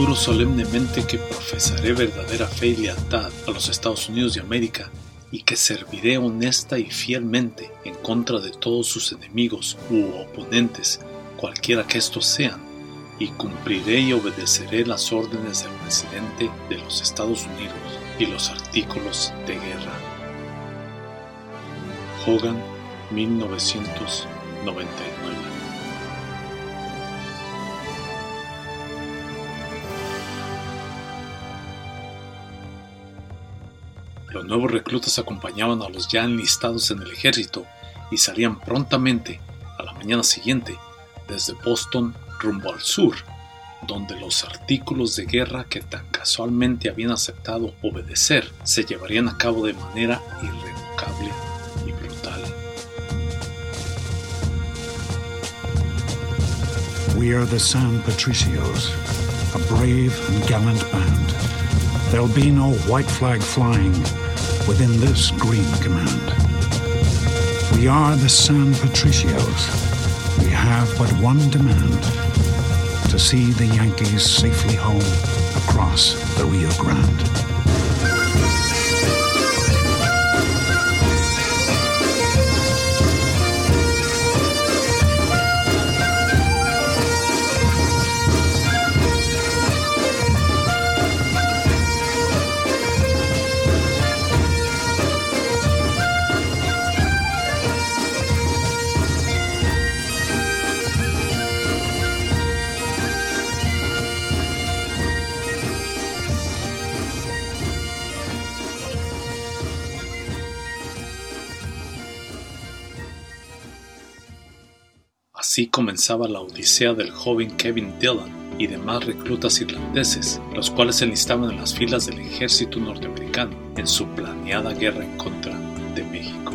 Juro solemnemente que profesaré verdadera fe y lealtad a los Estados Unidos de América y que serviré honesta y fielmente en contra de todos sus enemigos u oponentes, cualquiera que estos sean, y cumpliré y obedeceré las órdenes del presidente de los Estados Unidos y los artículos de guerra. Hogan, 1999 Los nuevos reclutas acompañaban a los ya enlistados en el ejército y salían prontamente, a la mañana siguiente, desde Boston rumbo al sur, donde los artículos de guerra que tan casualmente habían aceptado obedecer se llevarían a cabo de manera irrevocable y brutal. We are the San Patricios, a brave and gallant band. There'll be no white flag flying within this green command. We are the San Patricios. We have but one demand to see the Yankees safely home across the Rio Grande. Así comenzaba la odisea del joven Kevin Dillon y demás reclutas irlandeses, los cuales se enlistaban en las filas del ejército norteamericano en su planeada guerra en contra de México.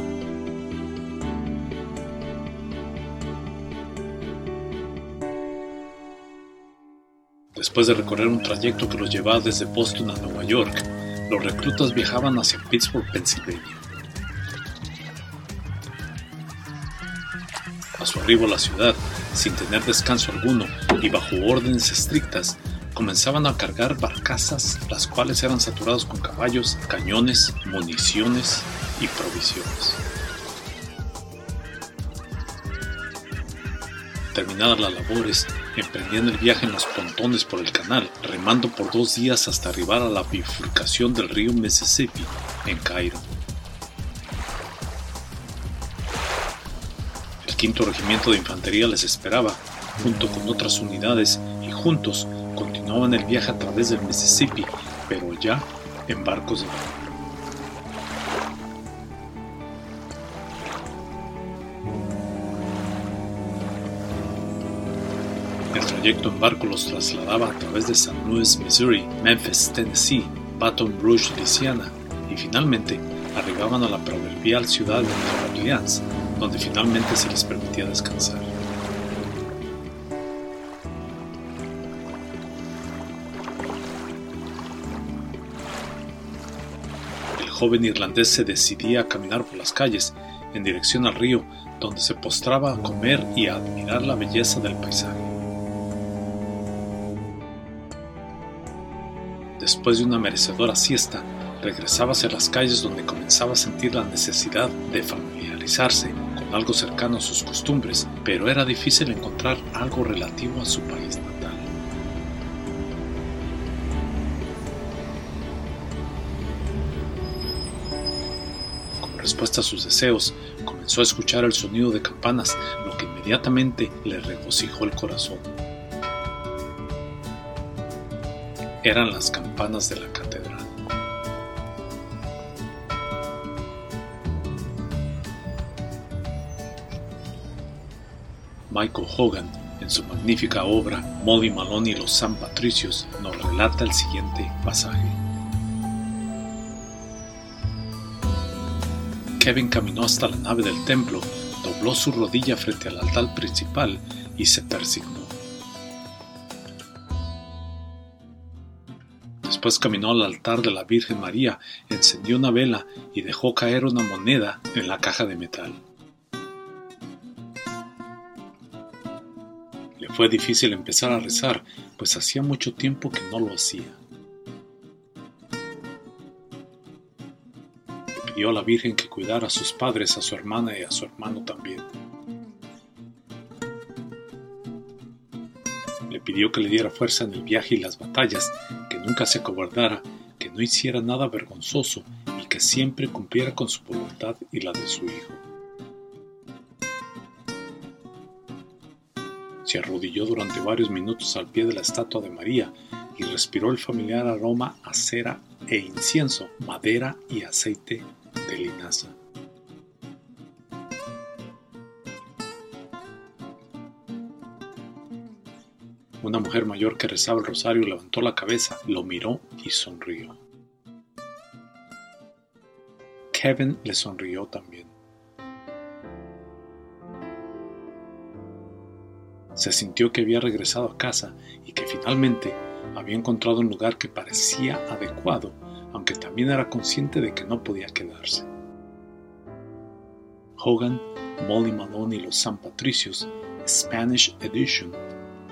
Después de recorrer un trayecto que los llevaba desde Boston a Nueva York, los reclutas viajaban hacia Pittsburgh, Pennsylvania. Su arribo a la ciudad, sin tener descanso alguno y bajo órdenes estrictas, comenzaban a cargar barcazas, las cuales eran saturadas con caballos, cañones, municiones y provisiones. Terminadas las labores, emprendían el viaje en los pontones por el canal, remando por dos días hasta arribar a la bifurcación del río Mississippi, en Cairo. Quinto regimiento de infantería les esperaba, junto con otras unidades, y juntos continuaban el viaje a través del Mississippi, pero ya en barcos de vapor. El trayecto en barco los trasladaba a través de San Luis, Missouri, Memphis, Tennessee, Baton Rouge, Louisiana, y finalmente arribaban a la proverbial ciudad de Nueva Orleans, donde finalmente se les permitía descansar. El joven irlandés se decidía a caminar por las calles en dirección al río, donde se postraba a comer y a admirar la belleza del paisaje. Después de una merecedora siesta, regresaba hacia las calles donde comenzaba a sentir la necesidad de familiarizarse algo cercano a sus costumbres, pero era difícil encontrar algo relativo a su país natal. Como respuesta a sus deseos, comenzó a escuchar el sonido de campanas, lo que inmediatamente le regocijó el corazón. Eran las campanas de la catedral. Michael Hogan, en su magnífica obra Molly Malone y los San Patricios, nos relata el siguiente pasaje. Kevin caminó hasta la nave del templo, dobló su rodilla frente al altar principal y se persignó. Después caminó al altar de la Virgen María, encendió una vela y dejó caer una moneda en la caja de metal. Fue difícil empezar a rezar, pues hacía mucho tiempo que no lo hacía. Le pidió a la Virgen que cuidara a sus padres, a su hermana y a su hermano también. Le pidió que le diera fuerza en el viaje y las batallas, que nunca se acobardara, que no hiciera nada vergonzoso y que siempre cumpliera con su voluntad y la de su hijo. Se arrodilló durante varios minutos al pie de la estatua de María y respiró el familiar aroma a cera e incienso, madera y aceite de linaza. Una mujer mayor que rezaba el rosario levantó la cabeza, lo miró y sonrió. Kevin le sonrió también. Se sintió que había regresado a casa y que finalmente había encontrado un lugar que parecía adecuado, aunque también era consciente de que no podía quedarse. Hogan, Molly Malone y los San Patricios, Spanish Edition,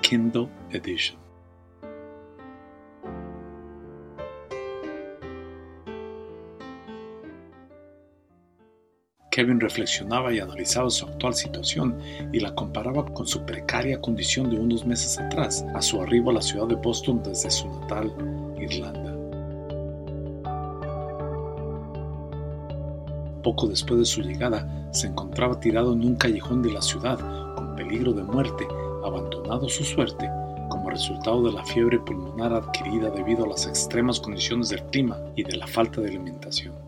Kindle Edition. Kevin reflexionaba y analizaba su actual situación y la comparaba con su precaria condición de unos meses atrás, a su arribo a la ciudad de Boston desde su natal Irlanda. Poco después de su llegada, se encontraba tirado en un callejón de la ciudad, con peligro de muerte, abandonado su suerte, como resultado de la fiebre pulmonar adquirida debido a las extremas condiciones del clima y de la falta de alimentación.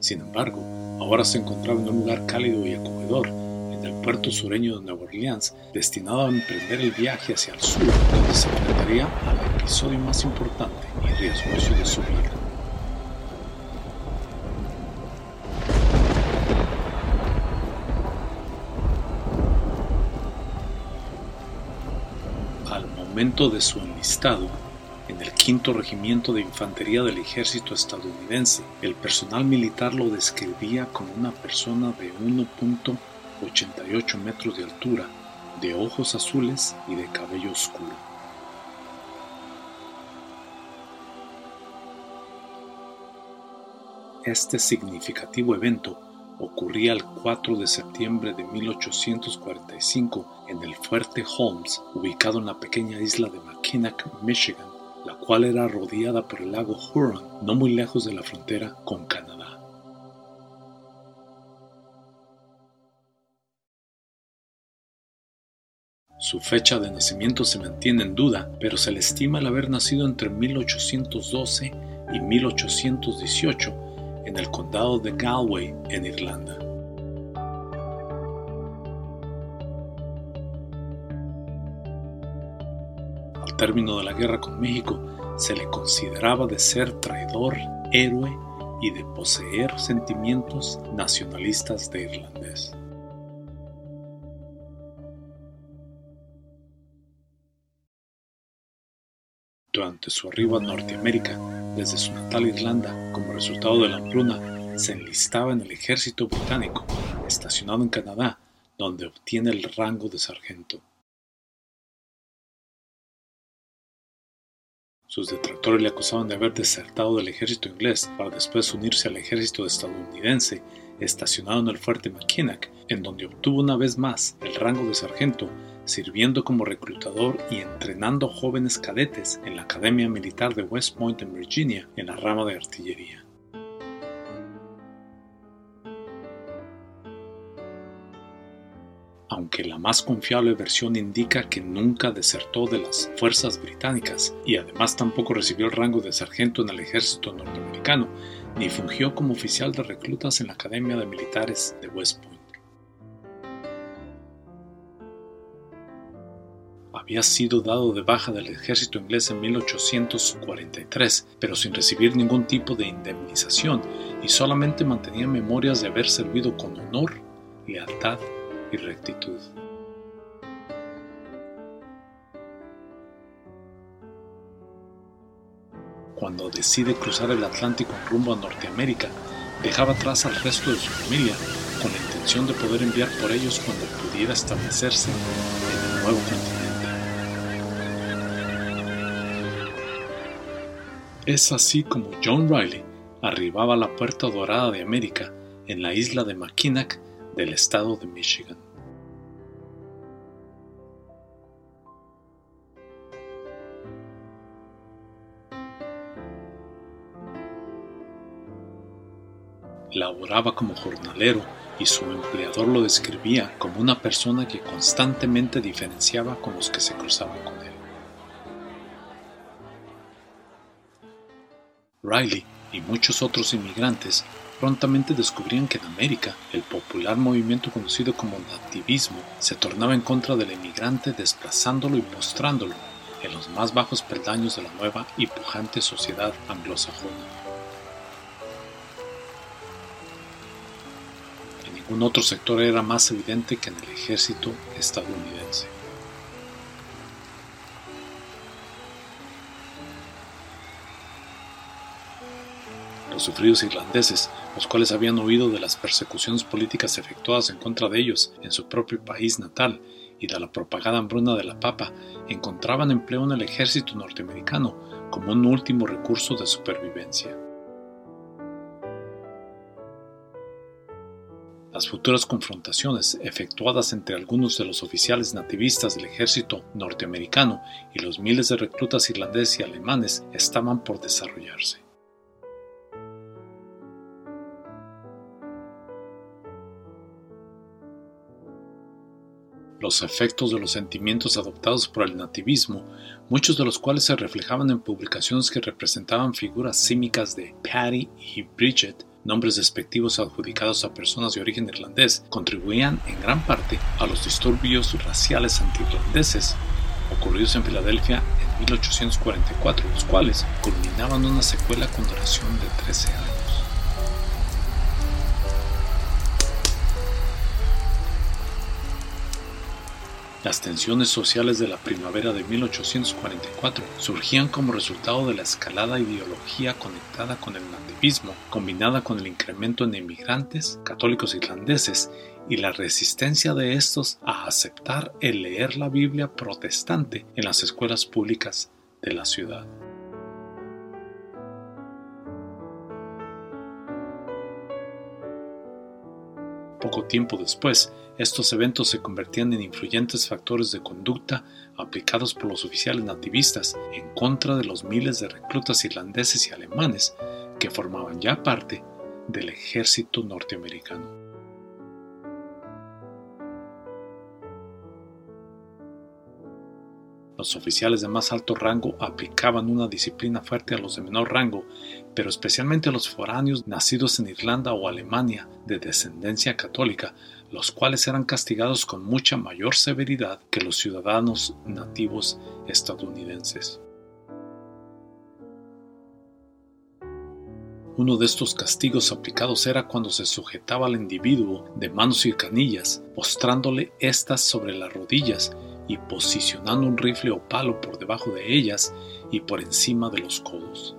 Sin embargo, ahora se encontraba en un lugar cálido y acogedor, en el puerto sureño de Nueva Orleans, destinado a emprender el viaje hacia el sur, donde se enfrentaría al episodio más importante y riesgoso de su vida. Al momento de su enlistado, en el quinto regimiento de infantería del ejército estadounidense. El personal militar lo describía como una persona de 1.88 metros de altura, de ojos azules y de cabello oscuro. Este significativo evento ocurría el 4 de septiembre de 1845 en el fuerte Holmes, ubicado en la pequeña isla de Mackinac, Michigan, la cual era rodeada por el lago Huron, no muy lejos de la frontera con Canadá. Su fecha de nacimiento se mantiene en duda, pero se le estima el haber nacido entre 1812 y 1818 en el condado de Galway, en Irlanda. Término de la guerra con México, se le consideraba de ser traidor, héroe y de poseer sentimientos nacionalistas de irlandés. Durante su arribo a Norteamérica, desde su natal Irlanda, como resultado de la hambruna, se enlistaba en el ejército británico, estacionado en Canadá, donde obtiene el rango de sargento. Sus detractores le acusaban de haber desertado del ejército inglés para después unirse al ejército estadounidense, estacionado en el fuerte Mackinac, en donde obtuvo una vez más el rango de sargento sirviendo como reclutador y entrenando jóvenes cadetes en la Academia Militar de West Point en Virginia en la rama de artillería. Aunque la más confiable versión indica que nunca desertó de las fuerzas británicas y además tampoco recibió el rango de sargento en el ejército norteamericano, ni fungió como oficial de reclutas en la Academia de Militares de West Point. había sido dado de baja del ejército inglés en 1843, pero sin recibir ningún tipo de indemnización y solamente mantenía memorias de haber servido con honor, lealtad y rectitud. Cuando decide cruzar el Atlántico en rumbo a Norteamérica, dejaba atrás al resto de su familia con la intención de poder enviar por ellos cuando pudiera establecerse en el nuevo continente. Es así como John Riley arribaba a la Puerta Dorada de América en la isla de Mackinac del estado de Michigan. Laboraba como jornalero y su empleador lo describía como una persona que constantemente diferenciaba con los que se cruzaban con él. Riley y muchos otros inmigrantes prontamente descubrían que en América el popular movimiento conocido como nativismo se tornaba en contra del emigrante desplazándolo y postrándolo en los más bajos peldaños de la nueva y pujante sociedad anglosajona. En ningún otro sector era más evidente que en el ejército estadounidense. los sufridos irlandeses, los cuales habían oído de las persecuciones políticas efectuadas en contra de ellos en su propio país natal y de la propagada hambruna de la papa, encontraban empleo en el ejército norteamericano como un último recurso de supervivencia. Las futuras confrontaciones efectuadas entre algunos de los oficiales nativistas del ejército norteamericano y los miles de reclutas irlandeses y alemanes estaban por desarrollarse. Los efectos de los sentimientos adoptados por el nativismo, muchos de los cuales se reflejaban en publicaciones que representaban figuras símicas de Patty y Bridget, nombres despectivos adjudicados a personas de origen irlandés, contribuían en gran parte a los disturbios raciales anti-irlandeses ocurridos en Filadelfia en 1844, los cuales culminaban una secuela con duración de 13 años. Las tensiones sociales de la primavera de 1844 surgían como resultado de la escalada ideología conectada con el nativismo, combinada con el incremento en inmigrantes católicos irlandeses y la resistencia de estos a aceptar el leer la Biblia protestante en las escuelas públicas de la ciudad. Tiempo después, estos eventos se convertían en influyentes factores de conducta aplicados por los oficiales nativistas en contra de los miles de reclutas irlandeses y alemanes que formaban ya parte del ejército norteamericano. Los oficiales de más alto rango aplicaban una disciplina fuerte a los de menor rango, pero especialmente a los foráneos nacidos en Irlanda o Alemania de descendencia católica, los cuales eran castigados con mucha mayor severidad que los ciudadanos nativos estadounidenses. Uno de estos castigos aplicados era cuando se sujetaba al individuo de manos y canillas, postrándole éstas sobre las rodillas y posicionando un rifle o palo por debajo de ellas y por encima de los codos.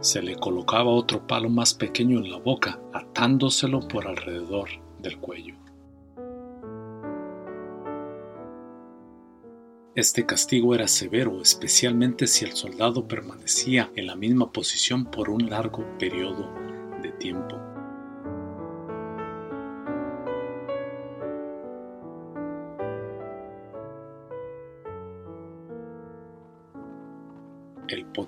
Se le colocaba otro palo más pequeño en la boca, atándoselo por alrededor del cuello. Este castigo era severo, especialmente si el soldado permanecía en la misma posición por un largo periodo de tiempo.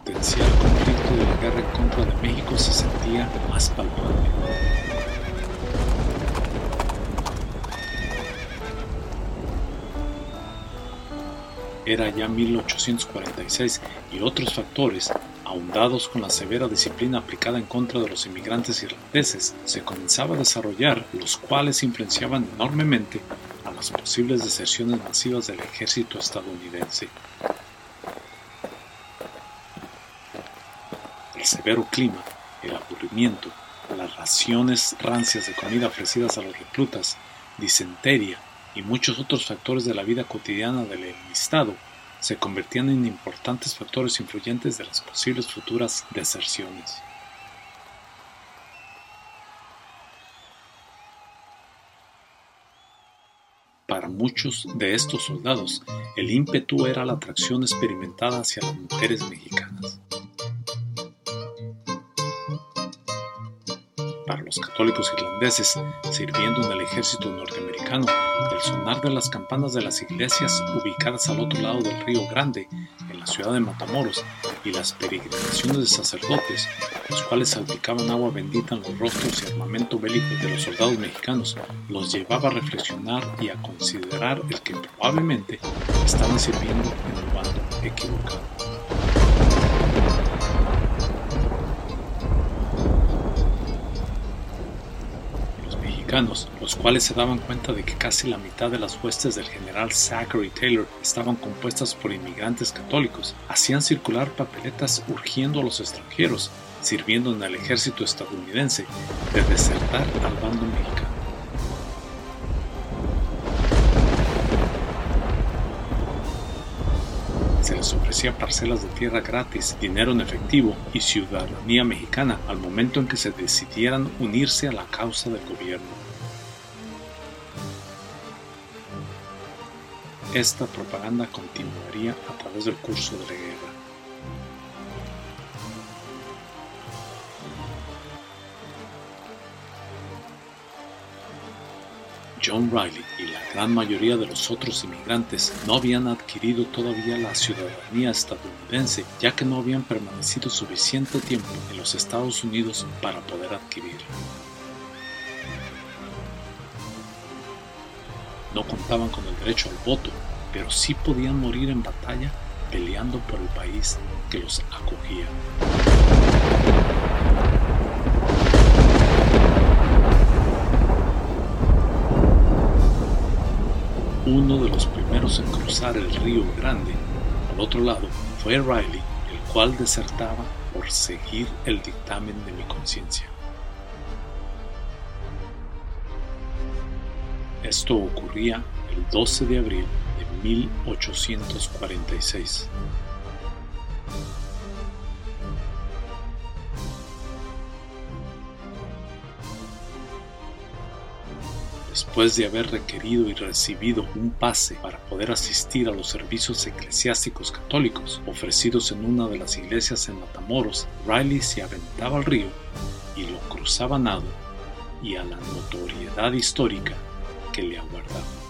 Potencial conflicto de la guerra en contra de México se sentía más palpable. Era ya 1846 y otros factores, ahondados con la severa disciplina aplicada en contra de los inmigrantes irlandeses, se comenzaba a desarrollar, los cuales influenciaban enormemente a las posibles deserciones masivas del ejército estadounidense. El severo clima, el aburrimiento, las raciones rancias de comida ofrecidas a los reclutas, disenteria, y muchos otros factores de la vida cotidiana del enlistado se convertían en importantes factores influyentes de las posibles futuras deserciones. Para muchos de estos soldados, el ímpetu era la atracción experimentada hacia las mujeres mexicanas. Católicos irlandeses sirviendo en el ejército norteamericano, el sonar de las campanas de las iglesias ubicadas al otro lado del río Grande, en la ciudad de Matamoros, y las peregrinaciones de sacerdotes, los cuales salpicaban agua bendita en los rostros y armamento bélico de los soldados mexicanos, los llevaba a reflexionar y a considerar el que probablemente estaban sirviendo en el bando equivocado. Los cuales se daban cuenta de que casi la mitad de las huestes del general Zachary Taylor estaban compuestas por inmigrantes católicos, hacían circular papeletas urgiendo a los extranjeros, sirviendo en el ejército estadounidense, de desertar al bando mexicano. se les ofrecía parcelas de tierra gratis, dinero en efectivo y ciudadanía mexicana al momento en que se decidieran unirse a la causa del gobierno. Esta propaganda continuaría a través del curso de la guerra. John Riley y la gran mayoría de los otros inmigrantes no habían adquirido todavía la ciudadanía estadounidense, ya que no habían permanecido suficiente tiempo en los Estados Unidos para poder adquirirla. No contaban con el derecho al voto, pero sí podían morir en batalla peleando por el país que los acogía. Uno de los primeros en cruzar el río Grande, al otro lado, fue Riley, el cual desertaba por seguir el dictamen de mi conciencia. Esto ocurría el 12 de abril de 1846. Después de haber requerido y recibido un pase para poder asistir a los servicios eclesiásticos católicos ofrecidos en una de las iglesias en Matamoros, Riley se aventaba al río y lo cruzaba nado y a la notoriedad histórica que le aguardaba.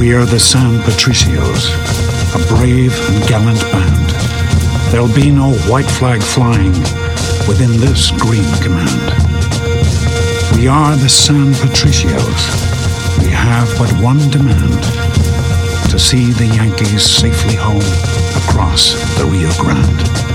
We are the San Patricios, a brave and gallant band. There'll be no white flag flying within this green command. We are the San Patricios. We have but one demand to see the Yankees safely home across the Rio Grande.